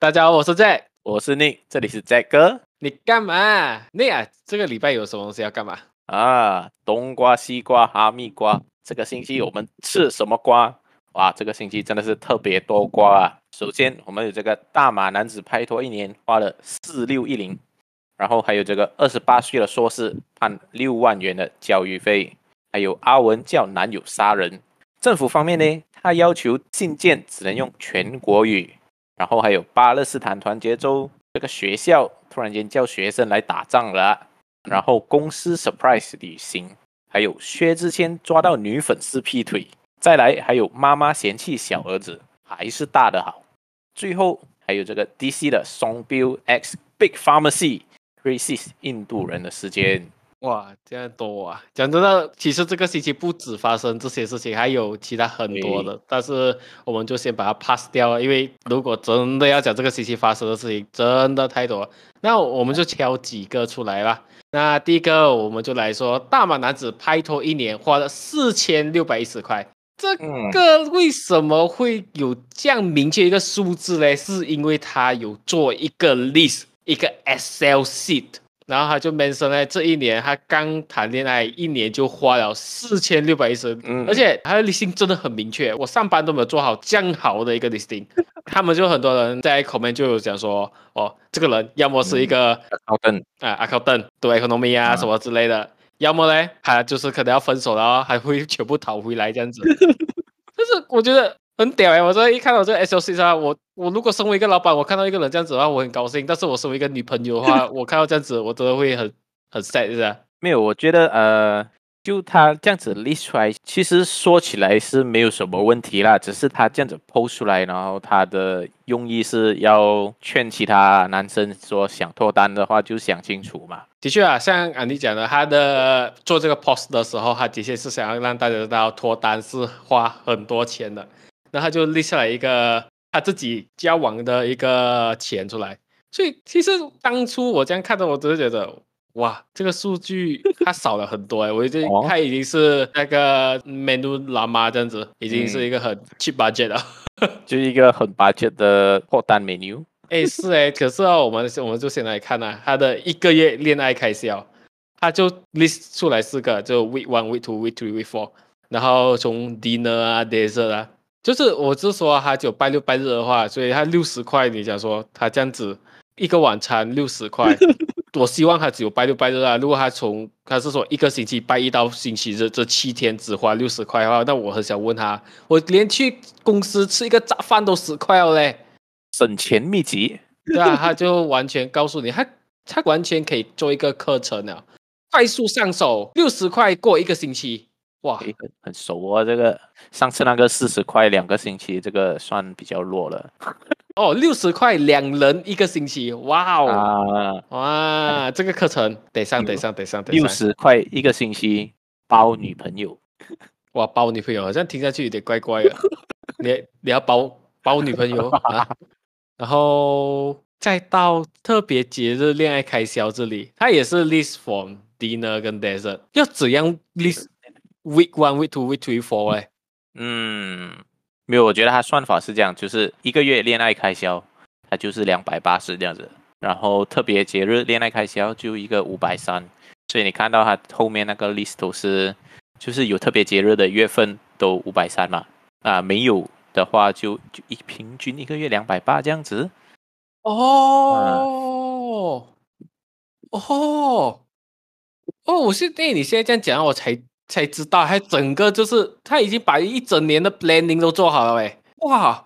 大家好，我是 Jack，我是 Nick，这里是 Jack 哥。你干嘛？Nick 啊，这个礼拜有什么东西要干嘛？啊，冬瓜、西瓜、哈密瓜。这个星期我们吃什么瓜？哇，这个星期真的是特别多瓜啊！首先，我们有这个大马男子拍拖一年花了四六一零，然后还有这个二十八岁的硕士判六万元的教育费，还有阿文叫男友杀人。政府方面呢，他要求信件只能用全国语。然后还有巴勒斯坦团结州这个学校突然间叫学生来打仗了，然后公司 surprise 旅行，还有薛之谦抓到女粉丝劈腿，再来还有妈妈嫌弃小儿子还是大的好，最后还有这个 DC 的 Song Bill X Big Pharmacy r a c i s 印度人的时间。哇，这样多啊！讲真的，其实这个星期不止发生这些事情，还有其他很多的，但是我们就先把它 pass 掉了，因为如果真的要讲这个星期发生的事情，真的太多了。那我们就挑几个出来吧。那第一个，我们就来说，大马男子拍拖一年花了四千六百一十块，这个为什么会有这样明确一个数字呢？是因为他有做一个 list，一个 Excel sheet。然后他就 mention 呢，这一年他刚谈恋爱一年就花了四千六百一十，嗯，而且他的 listing 真的很明确，我上班都没有做好这样好的一个 listing，他们就很多人在 comment 就有讲说，哦，这个人要么是一个 accountant 啊 accountant 读 economy 啊什么之类的，嗯、要么呢他就是可能要分手了，还会全部讨回来这样子，但是我觉得。很屌哎！我这一看到这个 S O C 啊，我我如果身为一个老板，我看到一个人这样子的话，我很高兴。但是我身为一个女朋友的话，我看到这样子，我真的会很很 sad，是吧？没有，我觉得呃，就他这样子 list 出来，其实说起来是没有什么问题啦。只是他这样子 post 出来，然后他的用意是要劝其他男生说想脱单的话，就想清楚嘛。的确啊，像安迪讲的，他的做这个 post 的时候，他的确是想要让大家知道脱单是花很多钱的。然后他就列下来一个他自己交往的一个钱出来，所以其实当初我这样看的，我只是觉得哇，这个数据它少了很多哎，我觉得 他已经是那个 menu llama 这样子，已经是一个很 cheap budget 了，嗯、就是一个很 budget 的破单 menu。哎，是哎，可是啊，我们我们就先来看啊，他的一个月恋爱开销，他就 list 出来四个，就 week one、week two、week three、week four，然后从 dinner 啊、dessert 啊。就是我是说，他只有拜六拜日的话，所以他六十块。你想说他这样子一个晚餐六十块，我希望他只有拜六拜日啊。如果他从他是说一个星期拜一到星期日这七天只花六十块的话，那我很想问他，我连去公司吃一个早饭都十块了嘞，省钱秘籍。对啊，他就完全告诉你，他他完全可以做一个课程了，快速上手，六十块过一个星期。哇，很很熟啊！这个上次那个四十块两个星期，这个算比较弱了。哦，六十块两人一个星期，哇哦，啊、哇，这个课程得上得上得上得上。六十块一个星期包女朋友，哇，包女朋友好像听上去有点怪怪的。你 你要包包女朋友啊？然后再到特别节日恋爱开销这里，它也是 list from dinner 跟 dessert，要怎样 list？Week one, week two, week three, four，哎，嗯，没有，我觉得他算法是这样，就是一个月恋爱开销，它就是两百八十这样子，然后特别节日恋爱开销就一个五百三，所以你看到他后面那个 list 都是，就是有特别节日的月份都五百三嘛，啊，没有的话就就一平均一个月两百八这样子。哦，哦，哦，我是对你现在这样讲，我才。才知道，他整个就是他已经把一整年的 planning 都做好了哎，哇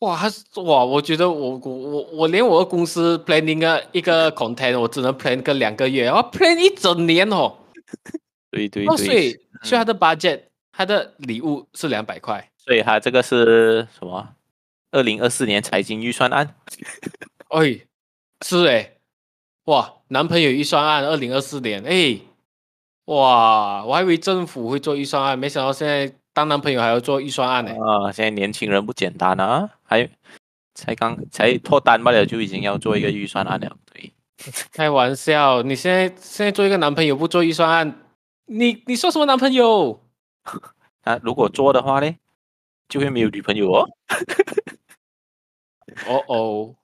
哇，他哇，我觉得我我我我连我的公司 planning 个一个 content 我只能 plan 个两个月，我 plan 一整年哦。对对对，哦、所以所以他的 budget，他的礼物是两百块，所以他这个是什么？二零二四年财经预算案？哎，是哎，哇，男朋友预算案二零二四年哎。哇，我还以为政府会做预算案，没想到现在当男朋友还要做预算案呢。啊，现在年轻人不简单啊，还才刚才脱单罢了，就已经要做一个预算案了。对，开玩笑，你现在现在做一个男朋友不做预算案，你你说什么男朋友？啊，如果做的话呢，就会没有女朋友哦。哦哦，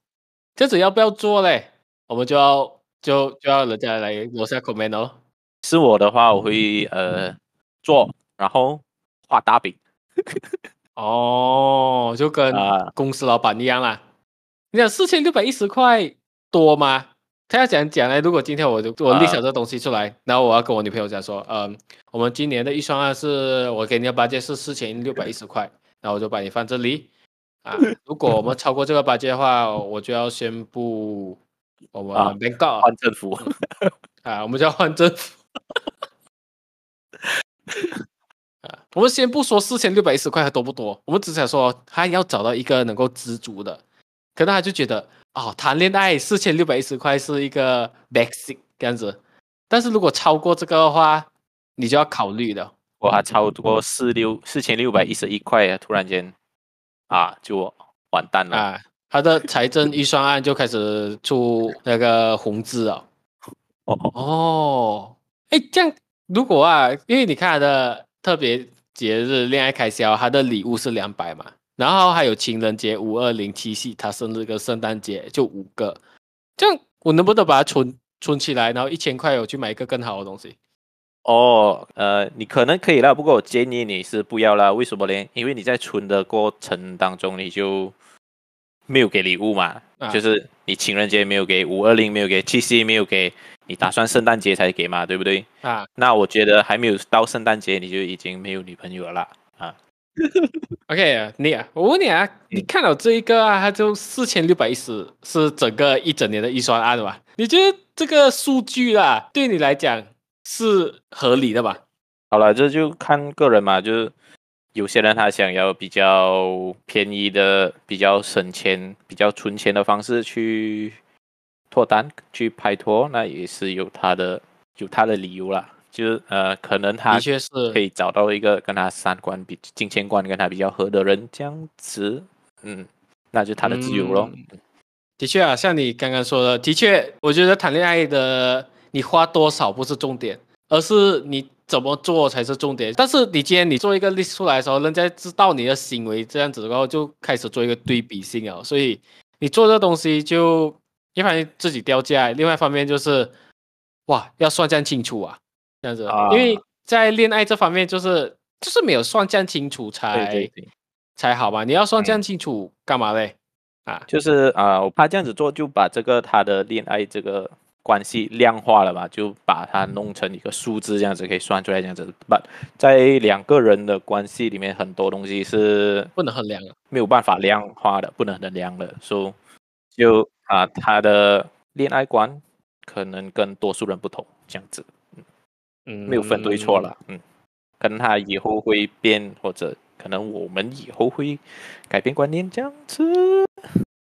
这样子要不要做嘞？我们就要就就要人家来留下 comment 哦。是我的话，我会呃做，然后画大饼。哦，就跟公司老板一样啦。啊、你讲四千六百一十块多吗？他要讲讲呢，如果今天我就我立想这东西出来，啊、然后我要跟我女朋友讲说，嗯，我们今年的预算案是我给你的 budget 是四千六百一十块，然后我就把你放这里啊。如果我们超过这个 budget 的话，我就要宣布我们被告换政府啊，我们就要换政府啊。我们先不说四千六百一十块还多不多，我们只想说他要找到一个能够知足的，可能他就觉得。哦，谈恋爱四千六百一十块是一个 basic 这样子，但是如果超过这个的话，你就要考虑了。哇，超过四六四千六百一十一块啊，突然间啊，就完蛋了啊！他的财政预算案就开始出那个红字啊。哦哦，哎，这样如果啊，因为你看他的特别节日恋爱开销，他的礼物是两百嘛。然后还有情人节、五二零、七夕，他生日跟圣诞节就五个，这样我能不能把它存存起来？然后一千块我去买一个更好的东西？哦，呃，你可能可以啦，不过我建议你是不要啦。为什么呢？因为你在存的过程当中，你就没有给礼物嘛，啊、就是你情人节没有给，五二零没有给，七夕没有给，你打算圣诞节才给嘛，对不对？啊，那我觉得还没有到圣诞节，你就已经没有女朋友了啦。啊。OK，你啊，我问你啊，你看到这一个啊，它就四千六百一十，是整个一整年的预算案吧？你觉得这个数据啊，对你来讲是合理的吧？好了，这就看个人嘛，就是有些人他想要比较便宜的、比较省钱、比较存钱的方式去脱单、去拍拖，那也是有他的有他的理由啦。就是呃，可能他的确是可以找到一个跟他三观比金钱观跟他比较合的人，这样子，嗯，那就他的自由咯。嗯、的确啊，像你刚刚说的，的确，我觉得谈恋爱的你花多少不是重点，而是你怎么做才是重点。但是你今天你做一个 list 出来的时候，人家知道你的行为这样子，然后就开始做一个对比性啊。所以你做这东西就一方面自己掉价，另外一方面就是哇，要算账清楚啊。这样子，因为在恋爱这方面，就是就是没有算账清楚才才好吧？你要算账清楚干嘛嘞？嗯、啊，就是啊，我怕这样子做就把这个他的恋爱这个关系量化了吧，就把它弄成一个数字，这样子可以算出来，这样子。But 在两个人的关系里面，很多东西是不能衡量的，没有办法量化的，不能衡量的。所以就啊，他的恋爱观可能跟多数人不同，这样子。嗯，没有分对错了，嗯，可能他以后会变，或者可能我们以后会改变观念，这样子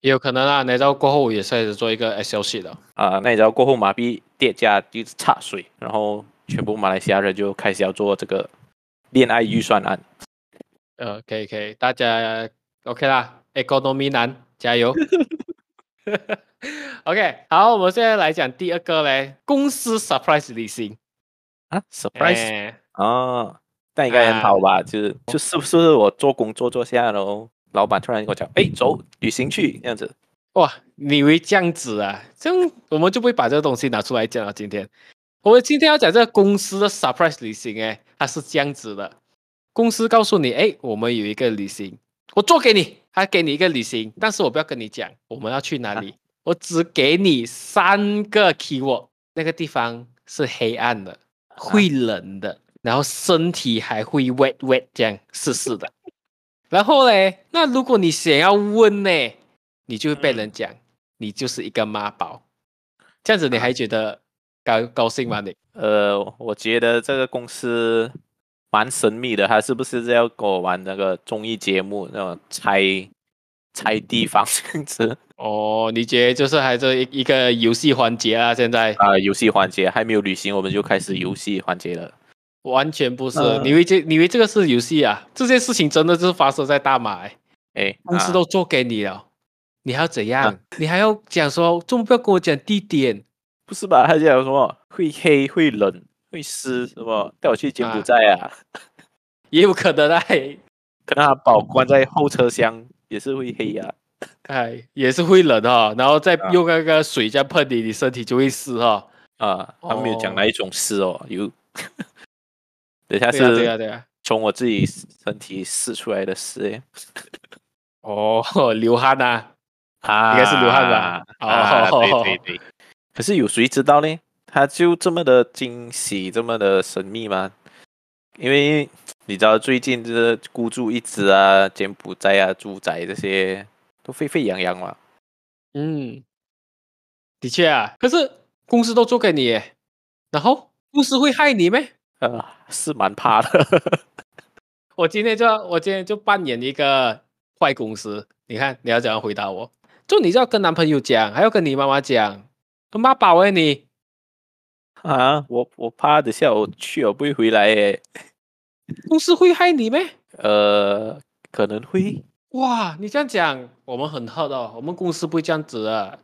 也有可能啊。那招过后也是做一个 Excel sheet 的啊，那招过后马币跌价一直插水，然后全部马来西亚人就开始要做这个恋爱预算案。呃，可以可以，大家 OK 啦，Economy 男加油。OK，好，我们现在来讲第二个嘞，公司 surprise 旅行。啊，surprise 哦，但应该很好吧？就是就是不是我做工作做下喽，老板突然跟我讲，哎，走旅行去这样子。哇，你以为这样子啊？这样我们就不会把这个东西拿出来讲了。今天我们今天要讲这个公司的 surprise 旅行，哎，它是这样子的。公司告诉你，哎，我们有一个旅行，我做给你，他给你一个旅行，但是我不要跟你讲我们要去哪里，啊、我只给你三个 keyword，那个地方是黑暗的。会冷的，然后身体还会 wet wet 这样湿湿的，然后嘞，那如果你想要问呢，你就会被人讲，你就是一个妈宝，这样子你还觉得高高兴吗？你？呃，我觉得这个公司蛮神秘的，他是不是要跟我玩那个综艺节目那种猜猜地方这样子？哦，你觉得就是还是一一个游戏环节啊？现在啊，游戏环节还没有旅行，我们就开始游戏环节了。完全不是，呃、你以为这你以为这个是游戏啊？这件事情真的就是发生在大马哎！哎，公司都做给你了，啊、你还要怎样？啊、你还要讲说，怎么不要跟我讲地点？不是吧？他讲什么会黑、会冷、会湿，什么带我去柬埔寨啊？啊也有可能啊，可能他宝关在后车厢也是会黑呀、啊。哎，也是会冷哈，然后再用那个水这样喷你，你身体就会湿哈。啊，他没有讲哪一种湿哦，有。等一下是，对啊对啊，从我自己身体试出来的湿。哦，流汗呐，啊，应该是流汗吧？啊，对对对。可是有谁知道呢？他就这么的惊喜，这么的神秘吗？因为你知道最近这个孤注一掷啊、柬埔寨啊、住宅这些都沸沸扬扬嘛。嗯，的确啊。可是公司都做给你，然后公司会害你吗？呃，是蛮怕的。我今天就我今天就扮演一个坏公司，你看你要怎样回答我？就你就要跟男朋友讲，还要跟你妈妈讲，妈宝哎你。啊，我我怕等下我去我不会回来诶。公司会害你咩？呃，可能会。哇，你这样讲，我们很好的，我们公司不会这样子的。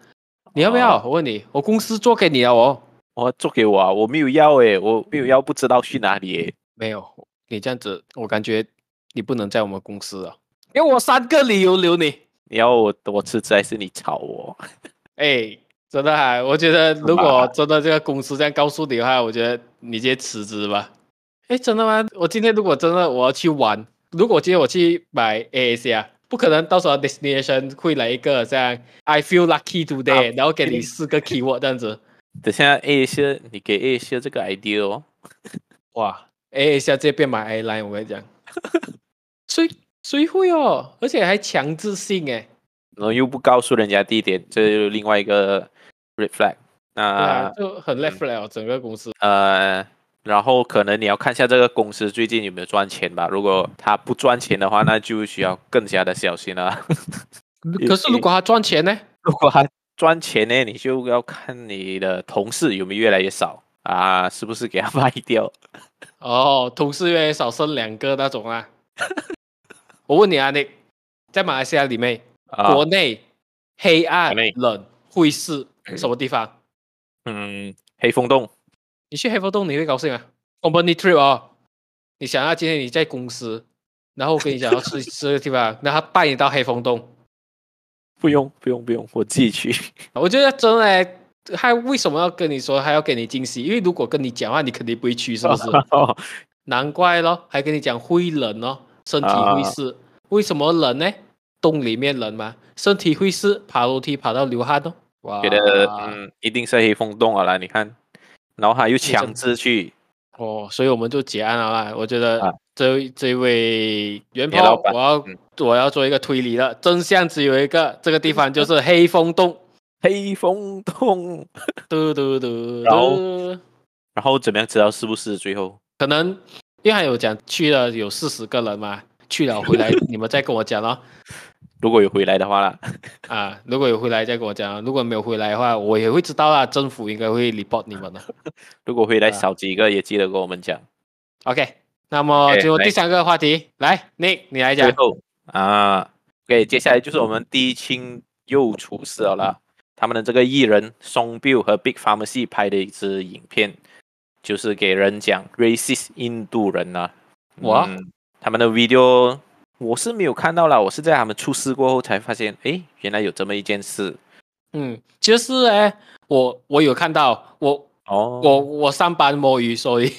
你要不要？哦、我问你，我公司做给你啊，我。我做给我啊，我没有要诶，我没有要，不知道去哪里诶。没有，你这样子，我感觉你不能在我们公司啊。给我三个理由留你。你要我我辞职还是你炒我？哎。真的哈，我觉得如果真的这个公司这样告诉你的话，我觉得你直接辞职吧。哎，真的吗？我今天如果真的我要去玩，如果今天我去买 AS 啊，不可能到时候 destination 会来一个这样 I feel lucky today，、啊、然后给你四个 keyword 这样子。等下 A 一下你给 A 一下这个 idea 哦。哇，A 一下这边买 airline 我跟你讲，谁谁会哦？而且还强制性哎，然后又不告诉人家地点，这是另外一个。Red flag，那、啊、就很 red flag 整个公司。呃，然后可能你要看一下这个公司最近有没有赚钱吧。如果他不赚钱的话，那就需要更加的小心了。可是如果他赚钱呢？如果他赚钱呢，你就要看你的同事有没有越来越少啊，是不是给他卖掉？哦，同事越来越少，剩两个那种啊。我问你啊，你在马来西亚里面，啊、国内黑暗冷会是？什么地方？嗯，黑风洞。你去黑风洞你会高兴啊？Company trip 哦，你想要今天你在公司，然后我跟你讲要去 这个地方，那他带你到黑风洞。不用不用不用，我自己去。我觉得真的，他为什么要跟你说，还要给你惊喜？因为如果跟你讲的话，你肯定不会去，是不是？哦、难怪咯，还跟你讲会冷哦，身体会湿。啊、为什么冷呢？洞里面冷吗？身体会湿，爬楼梯爬到流汗哦。我觉得嗯，一定是黑风洞啊！啦，你看，然后他又强制去哦，所以我们就结案了啦！我觉得这这位元宝，我要、嗯、我要做一个推理了，真相只有一个，这个地方就是黑风洞，黑风洞，嘟嘟嘟，然后然后怎么样知道是不是最后？可能因为还有讲去了有四十个人嘛，去了回来你们再跟我讲咯。如果有回来的话啦，啊，如果有回来再跟我讲，如果没有回来的话，我也会知道啦。政府应该会 report 你们的。如果回来少几个，也记得跟我们讲。OK，那么就第三个话题，来，Nick，你来讲。最后啊，OK，接下来就是我们低清又出事了。他们的这个艺人 Song Bill 和 Big Pharmacy 拍的一支影片，就是给人讲 racist 印度人呐、啊。哇、嗯，他们的 video。我是没有看到啦，我是在他们出事过后才发现，哎，原来有这么一件事。嗯，就是哎，我我有看到，我哦，我我上班摸鱼，所以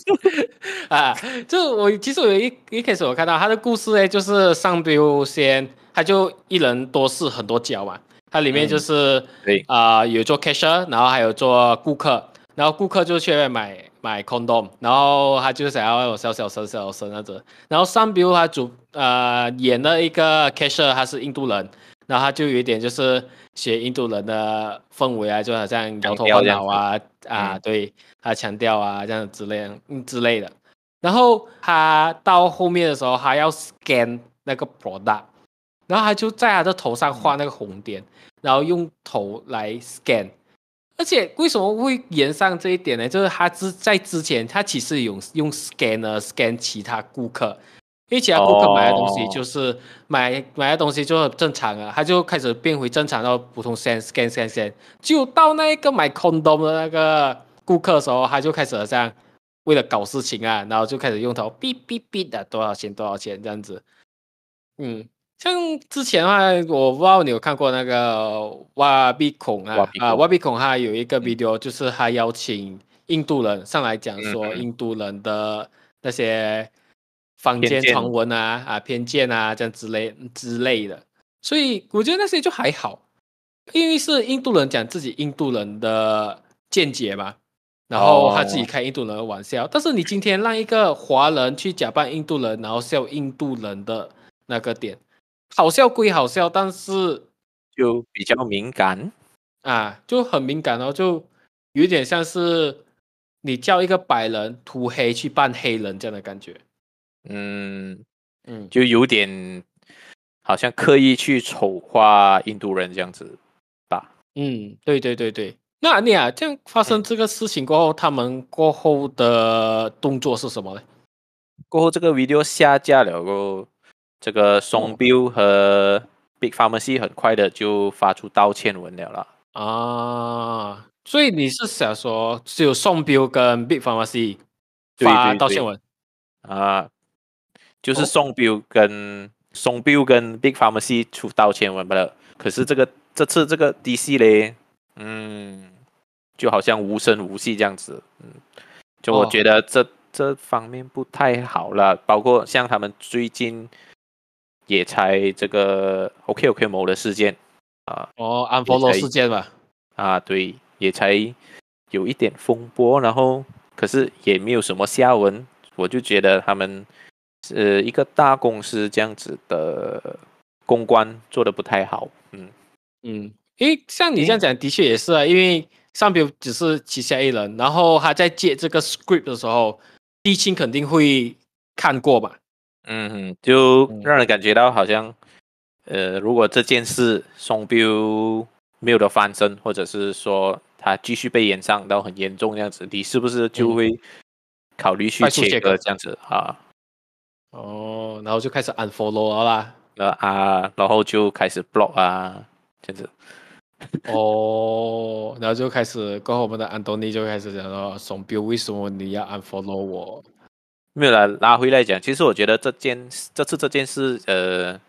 啊，就我其实我一一开始我看到他的故事哎，就是 Song Bill 先，他就一人多事很多角嘛，他里面就是对啊，有做 cashier，然后还有做顾客，然后顾客就去买。买 condom，然后他就想要有小小声、小小声那种。然后上比如他主呃演了一个 cashier，他是印度人，然后他就有一点就是学印度人的氛围啊，就好像摇头晃脑啊啊，嗯、对他强调啊这样之类之类的。然后他到后面的时候，他要 scan 那个 product，然后他就在他的头上画那个红点，然后用头来 scan。而且为什么会延上这一点呢？就是他之在之前，他其实有用 scanner scan 其他顾客，因为其他顾客买的东西就是、oh. 买买的东西就很正常啊，他就开始变回正常，到普通 scan scan scan scan，就到那一个买 condom 的那个顾客的时候，他就开始这样为了搞事情啊，然后就开始用头哔哔哔的多少钱多少钱这样子，嗯，像之前的话，我不知道你有看过那个挖鼻孔啊啊，挖鼻孔他有一个 video，就是他邀请印度人上来讲说印度人的那些坊间传闻啊啊偏见啊这样之类之类的，所以我觉得那些就还好，因为是印度人讲自己印度人的见解嘛，然后他自己开印度人的玩笑，但是你今天让一个华人去假扮印度人，然后笑印度人的那个点。好笑归好笑，但是就比较敏感。啊，就很敏感哦，就有点像是你叫一个白人涂黑去扮黑人这样的感觉，嗯嗯，就有点好像刻意去丑化印度人这样子吧。嗯，对对对对。那你啊，这样发生这个事情过后，嗯、他们过后的动作是什么呢？过后这个 video 下架了过这个松 bill 和 Big Pharmacy 很快的就发出道歉文了啦。啊，所以你是想说只有宋标跟 Big Pharmacy 发道歉文？啊，就是宋标跟宋标跟 Big Pharmacy 出道歉文不了。可是这个这次这个 DC 嘞，嗯，就好像无声无息这样子。嗯，就我觉得这、哦、这方面不太好了，包括像他们最近。也才这个 OKOKMO 的事件啊，哦，unfollow 事件吧，啊，对，也才有一点风波，然后可是也没有什么下文，我就觉得他们是一个大公司这样子的公关做的不太好，嗯嗯，因为像你这样讲，的确也是啊，因为上边只是旗下艺人，然后他在接这个 script 的时候，地青肯定会看过吧。嗯哼，就让人感觉到好像，呃，如果这件事双标没有的翻身，或者是说他继续被延上到很严重这样子，你是不是就会考虑去切割这样子啊？哦，然后就开始 unfollow 啦，呃啊，然后就开始 block 啊，这样子。哦，然后就开始，过后我们的安东尼就开始讲说，宋彪为什么你要 unfollow 我？没有啦，拉回来讲，其实我觉得这件这次这件事，呃，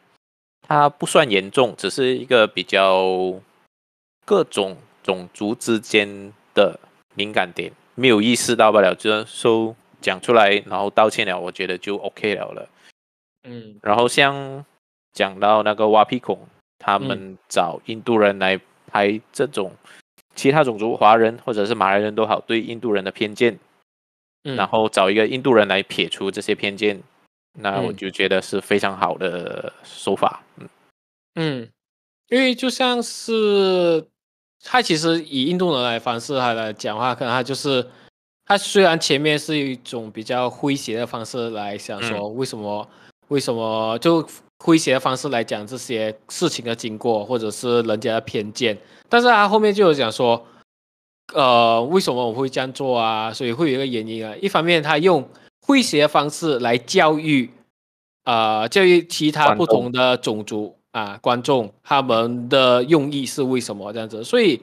它不算严重，只是一个比较各种种族之间的敏感点，没有意识到不了，就是说讲出来，然后道歉了，我觉得就 OK 了了。嗯，然后像讲到那个挖鼻孔，他们找印度人来拍这种其他种族华人或者是马来人都好，对印度人的偏见。然后找一个印度人来撇除这些偏见，那我就觉得是非常好的手法。嗯嗯，因为就像是他其实以印度人来方式他来讲话，可能他就是他虽然前面是一种比较诙谐的方式来想说为什么、嗯、为什么就诙谐的方式来讲这些事情的经过或者是人家的偏见，但是他后面就有讲说。呃，为什么我会这样做啊？所以会有一个原因啊。一方面，他用诙谐的方式来教育，呃，教育其他不同的种族啊观众，他们的用意是为什么这样子？所以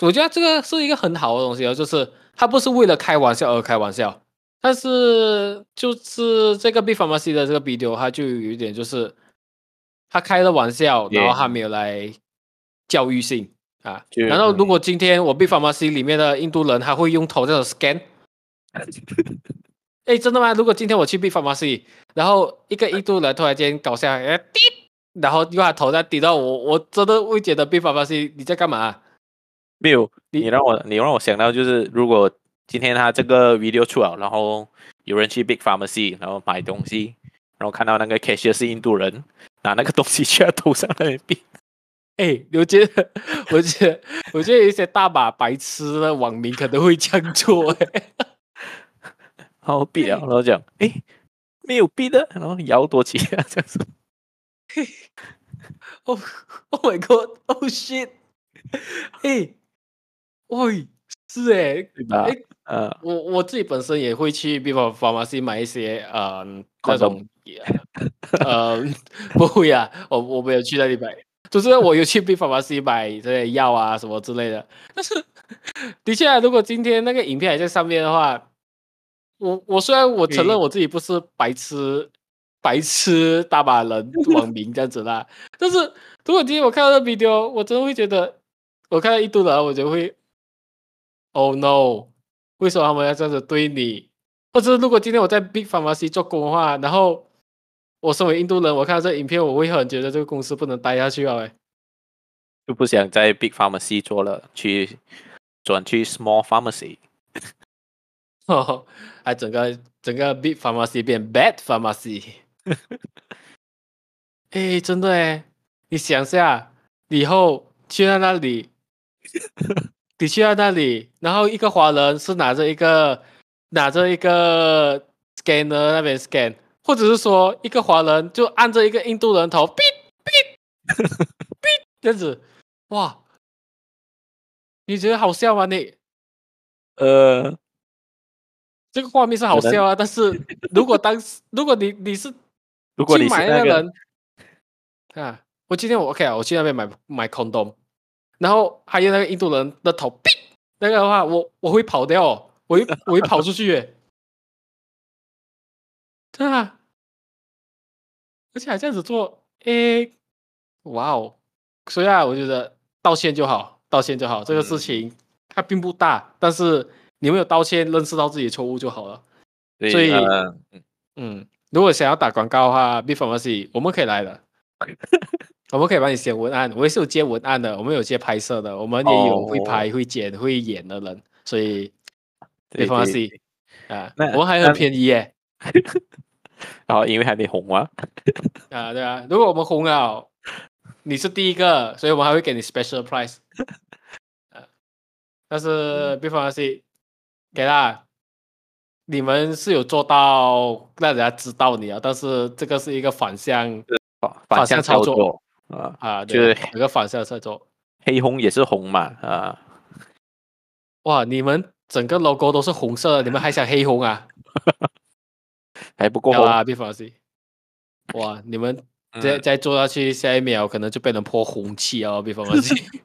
我觉得这个是一个很好的东西啊，就是他不是为了开玩笑而开玩笑，但是就是这个 Big Pharmacy 的这个 video，他就有一点就是他开了玩笑，然后他没有来教育性。啊，然后如果今天我 Big Pharmacy 里面的印度人，他会用头这种 scan？哎，真的吗？如果今天我去 Big Pharmacy，然后一个印度人突然间搞笑，哎，滴，然后用他头在滴到我，我真的会觉得 Big Pharmacy 你在干嘛？没有，你让我你让我想到就是，如果今天他这个 video 出来，然后有人去 Big Pharmacy，然后买东西，然后看到那个 cashier 是印度人，拿那个东西去他头上那边。哎、欸，我觉得，我觉得，我觉得有一些大把白痴的网民可能会这样做，哎，好闭了，然后讲，哎、欸，没有闭的，然后摇多起啊，这样子，嘿，Oh Oh my God，Oh shit，哎，喂，是哎，对吧？哎，呃，我我自己本身也会去，B 方 pharmacy 买一些，嗯，那种，呃，不会啊，我我没有去那里买。就是我有去 Big Pharmacy 买这些药啊什么之类的，但是的确啊，如果今天那个影片还在上面的话，我我虽然我承认我自己不是白痴白痴大把人 网民这样子啦。但是如果今天我看到这 video，我真的会觉得，我看到一度人，我就会，Oh no，为什么他们要这样子对你？或者如果今天我在 Big Pharmacy 做工的话，然后我身为印度人，我看到这影片，我会很觉得这个公司不能待下去啊！哎，就不想在 Big Pharmacy 做了，去转去 Small Pharmacy。哦，还整个整个 Big Pharmacy 变 Bad Pharmacy。哎，真的哎，你想下，以后去到那里，你去到那里，然后一个华人是拿着一个拿着一个 scanner 那边 scan，或者是说一个华人就按着一个印度人头，哔哔哔，这样子，哇，你觉得好笑吗？你，呃。这个画面是好笑啊，但是如果当时如果你你是如果你是买那个人啊，我今天我 OK 啊，我去那边买买 condom，然后还有那个印度人的头，那个的话我我会跑掉，我会我会跑出去耶，对啊，而且还这样子做，诶，哇哦，所以啊，我觉得道歉就好，道歉就好，这个事情它并不大，但是。你没有道歉，认识到自己的错误就好了。所以，呃、嗯，如果想要打广告的话，Big Pharmacy 我们可以来的，我们可以帮你写文案，我也是有接文案的，我们有接拍摄的，我们也有会拍、哦、会剪、会演的人，所以 Big Pharmacy 啊，我们还很便宜耶。然后因为还没红啊，啊对啊，如果我们红了，你是第一个，所以我们还会给你 special price。但是 Big Pharmacy。给啦，你们是有做到让人家知道你啊，但是这个是一个反向，反向操作，反向操作啊啊，就是一个反向操作，黑红也是红嘛啊，哇，你们整个 logo 都是红色的，你们还想黑红啊？还不够红啊，Big Pharmacy，哇，你们再再做下去，下一秒可能就被人泼红漆哦，Big Pharmacy，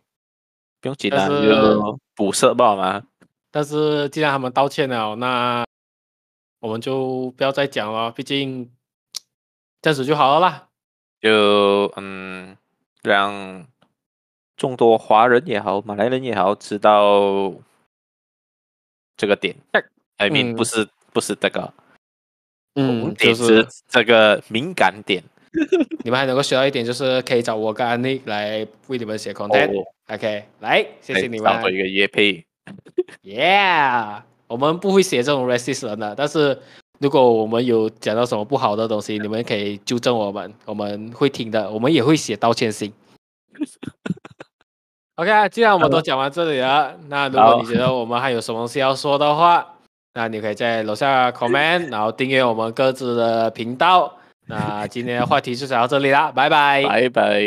不用紧张，就补色吧嘛。但是既然他们道歉了，那我们就不要再讲了，毕竟这样子就好了啦。就嗯，让众多华人也好，马来人也好，知道这个点。I mean，不是不是这个，嗯，就是这个敏感点。你们还能够学到一点，就是可以找我跟安妮来为你们写 content。OK，来，谢谢你们。当做一个业配。Yeah，我们不会写这种 racist 人的，但是如果我们有讲到什么不好的东西，你们可以纠正我们，我们会听的，我们也会写道歉信。OK，既然我们都讲完这里了，那如果你觉得我们还有什么东西要说的话，那你可以在楼下 comment，然后订阅我们各自的频道。那今天的话题就讲到这里啦，拜拜，拜拜。